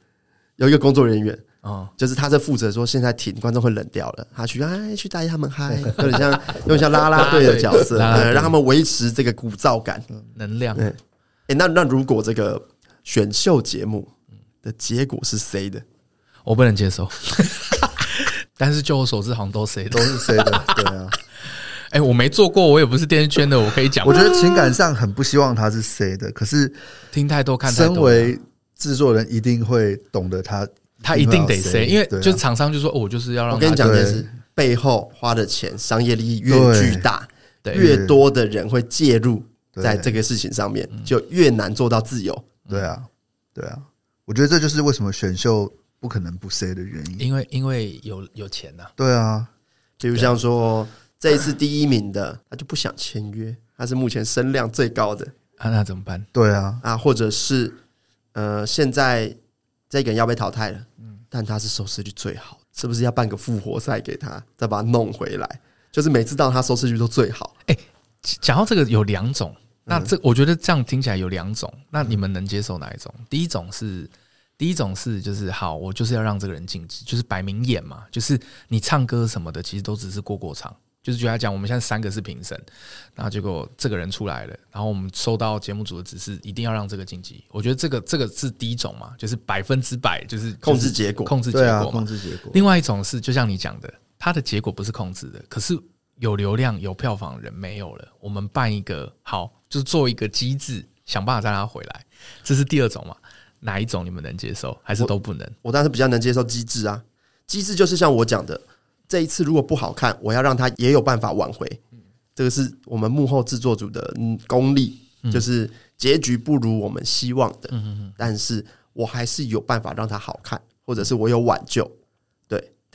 有一个工作人员啊，就是他在负责说现在停，观众会冷掉了，他去哎去带他们嗨，有点像有点像啦啦队的角色，让他们维持这个鼓噪感能量。哎，那那如果这个选秀节目。的结果是谁的？我不能接受。但是就我所知，好像都谁都是谁的？对啊。哎，我没做过，我也不是电视圈的，我可以讲。我觉得情感上很不希望他是谁的，可是听太多看太多。身为制作人，一定会懂得他，他一定得谁，因为就厂商就说，我就是要让。我跟你讲的是，背后花的钱，商业利益越巨大，越多的人会介入在这个事情上面，就越难做到自由。对啊，对啊。我觉得这就是为什么选秀不可能不 say 的原因，因为因为有有钱呐。对啊，比如像说这一次第一名的，他就不想签约，他是目前声量最高的，啊，那怎么办？对啊，啊，或者是呃，现在这个人要被淘汰了，嗯，但他是收视率最好，是不是要办个复活赛给他，再把他弄回来？就是每次到他收视率都最好。哎，讲到这个有两种。那这我觉得这样听起来有两种，那你们能接受哪一种？第一种是，第一种是就是好，我就是要让这个人晋级，就是摆明演嘛，就是你唱歌什么的，其实都只是过过场。就是觉得讲，我们现在三个是评审，然后结果这个人出来了，然后我们收到节目组的指示，一定要让这个晋级。我觉得这个这个是第一种嘛，就是百分之百就是控制结果，控制结果，控制结果。另外一种是，就像你讲的，他的结果不是控制的，可是有流量有票房的人没有了，我们办一个好。就是做一个机制，想办法再让他回来，这是第二种嘛？哪一种你们能接受，还是都不能？我，我当然是比较能接受机制啊。机制就是像我讲的，这一次如果不好看，我要让他也有办法挽回。这个是我们幕后制作组的功力，就是结局不如我们希望的，但是我还是有办法让他好看，或者是我有挽救。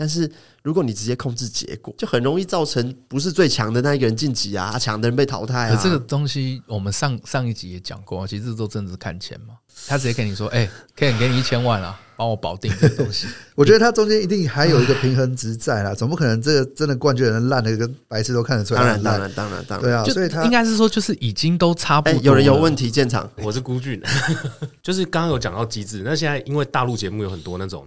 但是如果你直接控制结果，就很容易造成不是最强的那一个人晋级啊，强的人被淘汰啊。这个东西我们上上一集也讲过，其实这都真的是看钱嘛。他直接跟你说：“哎、欸，可以给你一千万啊，帮我保定这个东西。”我觉得他中间一定还有一个平衡值在啦，总不可能这个真的冠军人烂的跟白痴都看得出来。当然，当然，当然，当然，对啊。所以他应该是说，就是已经都差不多、欸。有人有问题，建场，我是孤俊，就是刚刚有讲到机制，那现在因为大陆节目有很多那种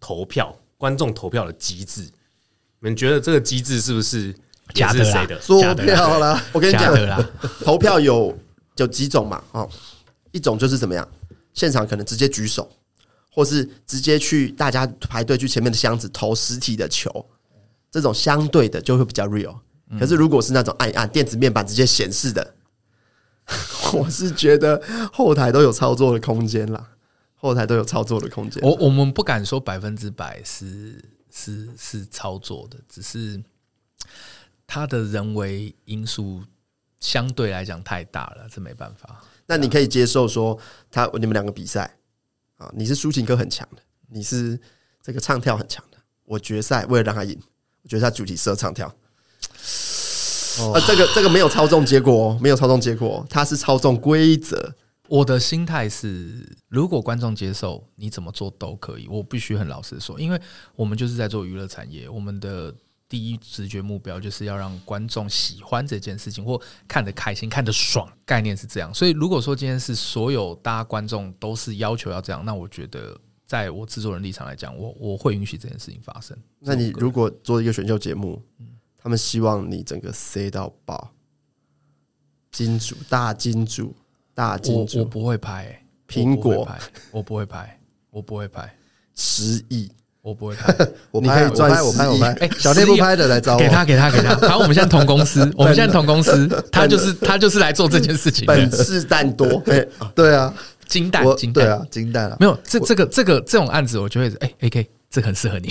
投票，观众投票的机制。你们觉得这个机制是不是假的？谁的？假的票啦！我跟你讲，投票有有几种嘛？哦，一种就是怎么样，现场可能直接举手，或是直接去大家排队去前面的箱子投实体的球，这种相对的就会比较 real。可是如果是那种按一按电子面板直接显示的，我是觉得后台都有操作的空间啦，后台都有操作的空间。我我们不敢说百分之百是。是是操作的，只是他的人为因素相对来讲太大了，这没办法。那你可以接受说他你们两个比赛啊，你是抒情歌很强的，你是这个唱跳很强的。我决赛为了让他赢，我觉得他主题适合唱跳。哦，这个这个没有操纵结果，没有操纵结果，他是操纵规则。我的心态是，如果观众接受，你怎么做都可以。我必须很老实说，因为我们就是在做娱乐产业，我们的第一直觉目标就是要让观众喜欢这件事情，或看得开心、看得爽。概念是这样，所以如果说今天是所有大家观众都是要求要这样，那我觉得，在我制作人立场来讲，我我会允许这件事情发生。那你如果做一个选秀节目，他们希望你整个塞到爆，金主大金主。大金主，我不会拍苹果，我不会拍，我不会拍十亿，我不会拍，我拍，我拍，我拍，我拍。哎，小内不拍的来找我，给他，给他，给他。好，我们现在同公司，我们现在同公司，他就是他就是来做这件事情。本事蛋多，对啊，金蛋，金蛋，对啊，金蛋啊。没有这这个这个这种案子，我觉得哎，AK 这很适合你。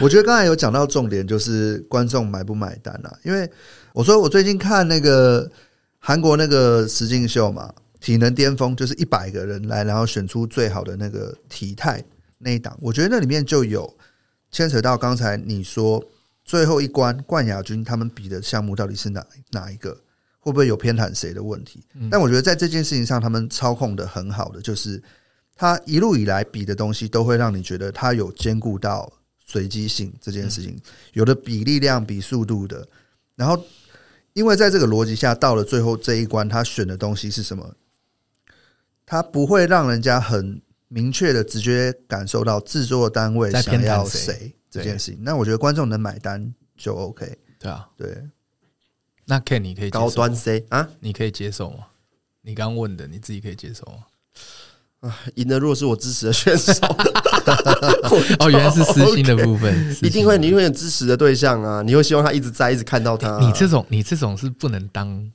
我觉得刚才有讲到重点，就是观众买不买单啊？因为我说我最近看那个韩国那个实境秀嘛，体能巅峰就是一百个人来，然后选出最好的那个体态那一档，我觉得那里面就有牵扯到刚才你说最后一关冠亚军他们比的项目到底是哪哪一个，会不会有偏袒谁的问题？但我觉得在这件事情上，他们操控的很好的就是。他一路以来比的东西，都会让你觉得他有兼顾到随机性这件事情，有的比力量、比速度的。然后，因为在这个逻辑下，到了最后这一关，他选的东西是什么？他不会让人家很明确的直接感受到制作单位想要谁这件事情。那我觉得观众能买单就 OK。对啊，对。那 Ken 你可以高端 C 啊？你可以接受吗？你刚问的，你自己可以接受吗？赢的如果是我支持的选手，哦，原来是私心的部分，一定会，你会有支持的对象啊，你会希望他一直在，一直看到他。你这种，你这种是不能当，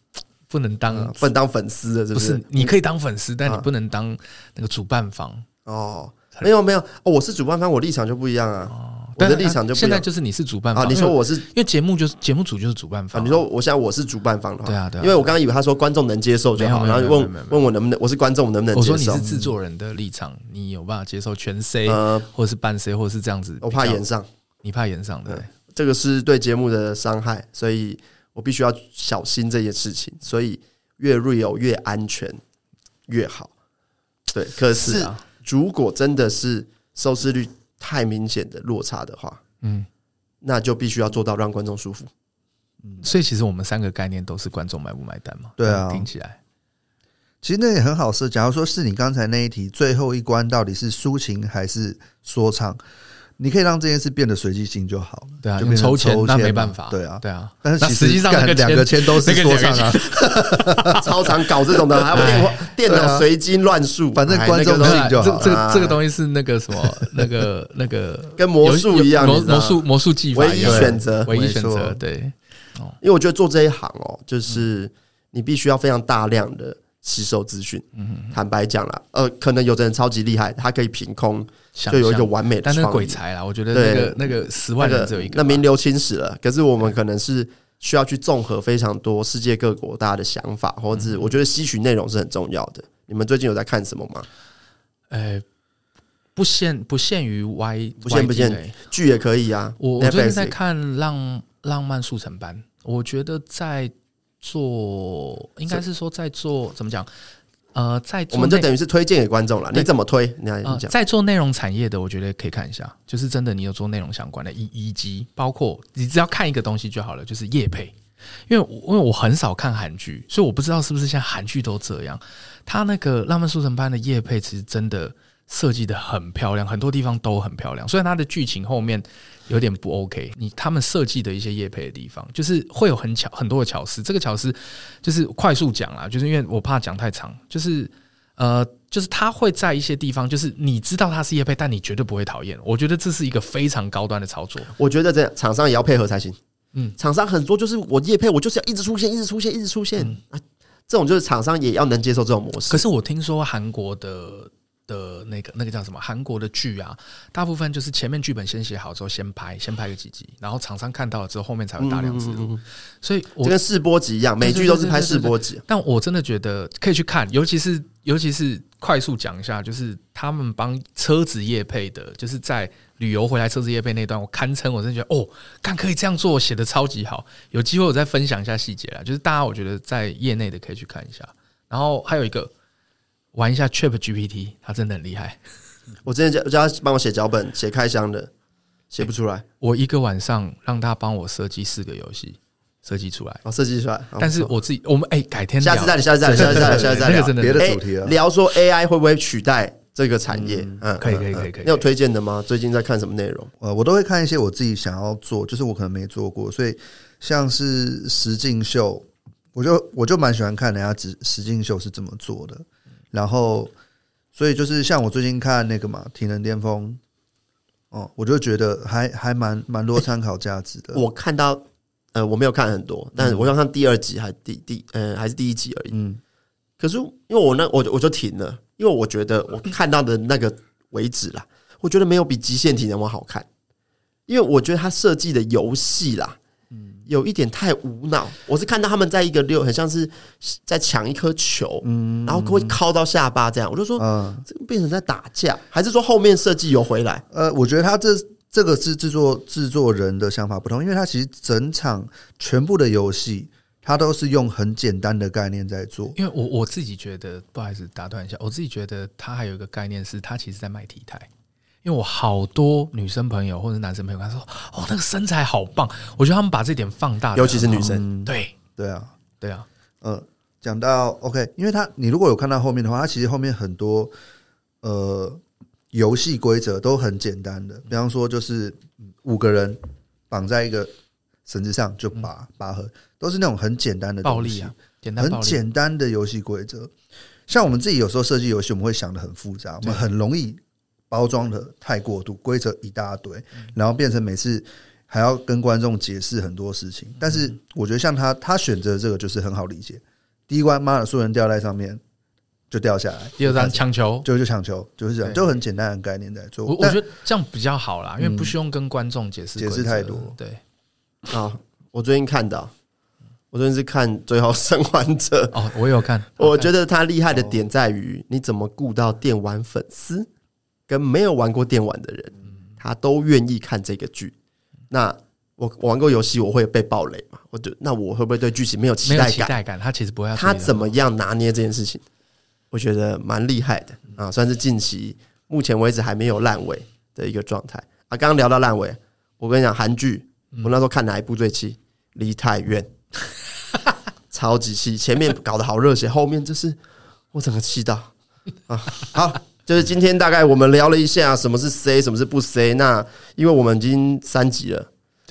不能当，不能当粉丝的，是不是？你可以当粉丝，但你不能当那个主办方哦。没有没有，哦，我是主办方，我立场就不一样啊。我的立场就不一样。现在就是你是主办方，你说我是，因为节目就是节目组就是主办方。你说我现在我是主办方的话，对啊对啊。因为我刚刚以为他说观众能接受就好，然后问问我能不能，我是观众能不能接受？我说你是制作人的立场，你有办法接受全 C，或者是半 C，或者是这样子？我怕演上，你怕演上，对，这个是对节目的伤害，所以我必须要小心这件事情。所以越 real 越安全越好。对，可是如果真的是。收视率太明显的落差的话，嗯，那就必须要做到让观众舒服。嗯，所以其实我们三个概念都是观众买不买单嘛？对啊，听起来其实那也很好设。假如说是你刚才那一题最后一关到底是抒情还是说唱？你可以让这件事变得随机性就好了，对啊，就变成抽签，那没办法，对啊，对啊。但是其实际上两个签都是说唱啊，超常搞这种的，还有电话电脑随机乱数，反正观众性就好。这这这个东西是那个什么，那个 那个跟魔术一样，魔魔术魔术技法，唯一选择，唯一选择，对。因为我觉得做这一行哦，就是你必须要非常大量的。吸收资讯，坦白讲了，呃，可能有的人超级厉害，他可以凭空就有一个完美的，但是鬼才啦，我觉得那个那个十万人只有一个，那名留青史了。可是我们可能是需要去综合非常多世界各国大家的想法，或者是我觉得吸取内容是很重要的。你们最近有在看什么吗？呃，不限不限于 Y，不限不限剧也可以啊。我我最近在看《浪浪漫速成班》，我觉得在。做应该是说在做怎么讲？呃，在我们就等于是推荐给观众了。你怎么推？你要讲。在做内容产业的，我觉得可以看一下，就是真的你有做内容相关的，以以及包括你只要看一个东西就好了，就是业配。因为因为我很少看韩剧，所以我不知道是不是现在韩剧都这样。他那个《浪漫速成班》的叶配其实真的。设计的很漂亮，很多地方都很漂亮。虽然它的剧情后面有点不 OK，你他们设计的一些业配的地方，就是会有很巧很多的巧思。这个巧思就是快速讲啦，就是因为我怕讲太长。就是呃，就是他会在一些地方，就是你知道他是业配，但你绝对不会讨厌。我觉得这是一个非常高端的操作。我觉得这样厂商也要配合才行。嗯，厂商很多就是我业配，我就是要一直出现，一直出现，一直出现。嗯、啊，这种就是厂商也要能接受这种模式。可是我听说韩国的。的那个那个叫什么？韩国的剧啊，大部分就是前面剧本先写好之后先拍，先拍个几集，然后厂商看到了之后，后面才会大量植入。所以我，我跟试播集一样，每剧都是拍试播集。但我真的觉得可以去看，尤其是尤其是快速讲一下，就是他们帮车子业配的，就是在旅游回来车子业配那段，我堪称我真的觉得哦，看可以这样做，写的超级好。有机会我再分享一下细节啦，就是大家我觉得在业内的可以去看一下。然后还有一个。玩一下 Chat GPT，他真的很厉害。我之前叫叫他帮我写脚本，写开箱的，写不出来。我一个晚上让他帮我设计四个游戏，设计出来。哦，设计出来。但是我自己，我们哎，改天下次再聊，下次再聊，下次再聊，下次再聊。别的主题了，聊说 AI 会不会取代这个产业？嗯，可以，可以，可以，可以。你有推荐的吗？最近在看什么内容？呃，我都会看一些我自己想要做，就是我可能没做过，所以像是实境秀，我就我就蛮喜欢看人家实实境秀是怎么做的。然后，所以就是像我最近看那个嘛《体能巅峰》，哦，我就觉得还还蛮蛮多参考价值的。我看到，呃，我没有看很多，但是我想看第二集还第第呃还是第一集而已。嗯，可是因为我那我我就停了，因为我觉得 我看到的那个为止啦。我觉得没有比极限体能王好看，因为我觉得他设计的游戏啦。有一点太无脑，我是看到他们在一个六，很像是在抢一颗球，嗯，然后会敲到下巴这样，我就说，嗯，这个变成在打架，还是说后面设计有回来？呃，我觉得他这这个是制作制作人的想法不同，因为他其实整场全部的游戏，他都是用很简单的概念在做。因为我我自己觉得，不好意思打断一下，我自己觉得他还有一个概念是，他其实在卖体态。因为我好多女生朋友或者男生朋友，他说：“哦，那个身材好棒。”我觉得他们把这点放大，尤其是女生。对，对啊，对啊。呃，讲到 OK，因为他你如果有看到后面的话，他其实后面很多呃游戏规则都很简单的，比方说就是五个人绑在一个绳子上就拔拔河，都是那种很简单的暴力啊，简单很简单的游戏规则。像我们自己有时候设计游戏，我们会想的很复杂，我们很容易。包装的太过度，规则一大堆，然后变成每次还要跟观众解释很多事情。但是我觉得像他，他选择这个就是很好理解。第一关，妈的，素人掉在上面就掉下来；第二张，抢球就就抢球，就是这样，就很简单的概念在做。我我觉得这样比较好啦，因为不需要跟观众解释解释太多。对啊，我最近看到，我最近是看《最后生还者》哦，我有看。我觉得他厉害的点在于，你怎么顾到电玩粉丝。跟没有玩过电玩的人，他都愿意看这个剧。那我玩过游戏，我会被暴雷嘛？我就那我会不会对剧情没有期待感？期待感，他其实不会。他怎么样拿捏这件事情？我觉得蛮厉害的啊，算是近期目前为止还没有烂尾的一个状态啊。刚刚聊到烂尾，我跟你讲，韩剧我那时候看哪一部最气？梨泰院，超级气！前面搞得好热血，后面就是我整个气到啊！好。就是今天大概我们聊了一下什么是 C，什么是不 C。那因为我们已经三集了，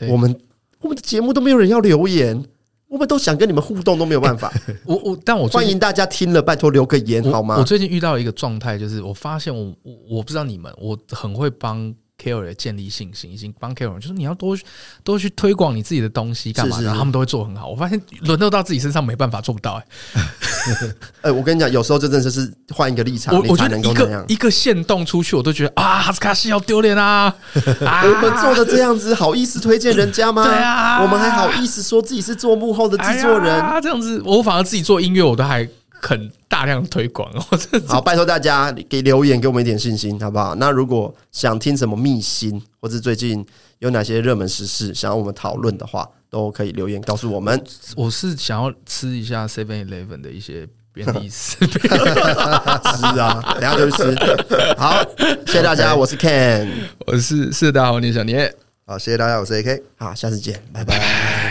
我们我们的节目都没有人要留言，我们都想跟你们互动都没有办法。我我但我欢迎大家听了，拜托留个言好吗？我最近遇到一个状态，就是我发现我我我不知道你们，我很会帮。KOL 建立信心，已经帮 KOL 就是你要多多去推广你自己的东西干嘛？然后他们都会做很好。我发现轮到到自己身上没办法做不到哎、欸。哎，我跟你讲，有时候这真的是换一个立场，我我觉得一个一个线动出去，我都觉得啊，哈斯卡西好丢脸 啊！我们做的这样子，好意思推荐人家吗？对啊，我们还好意思说自己是做幕后的制作人？啊，这样子，我反而自己做音乐，我都还。很大量推广哦，好，拜托大家给留言，给我们一点信心，好不好？那如果想听什么秘辛，或者最近有哪些热门时事，想要我们讨论的话，都可以留言告诉我们。我是想要吃一下 Seven Eleven 的一些便利食品，吃啊，等下就去吃。好，谢谢大家，我是 Ken，我是是大家好，我是小年，好，谢谢大家，我是 AK，好，下次见，拜拜。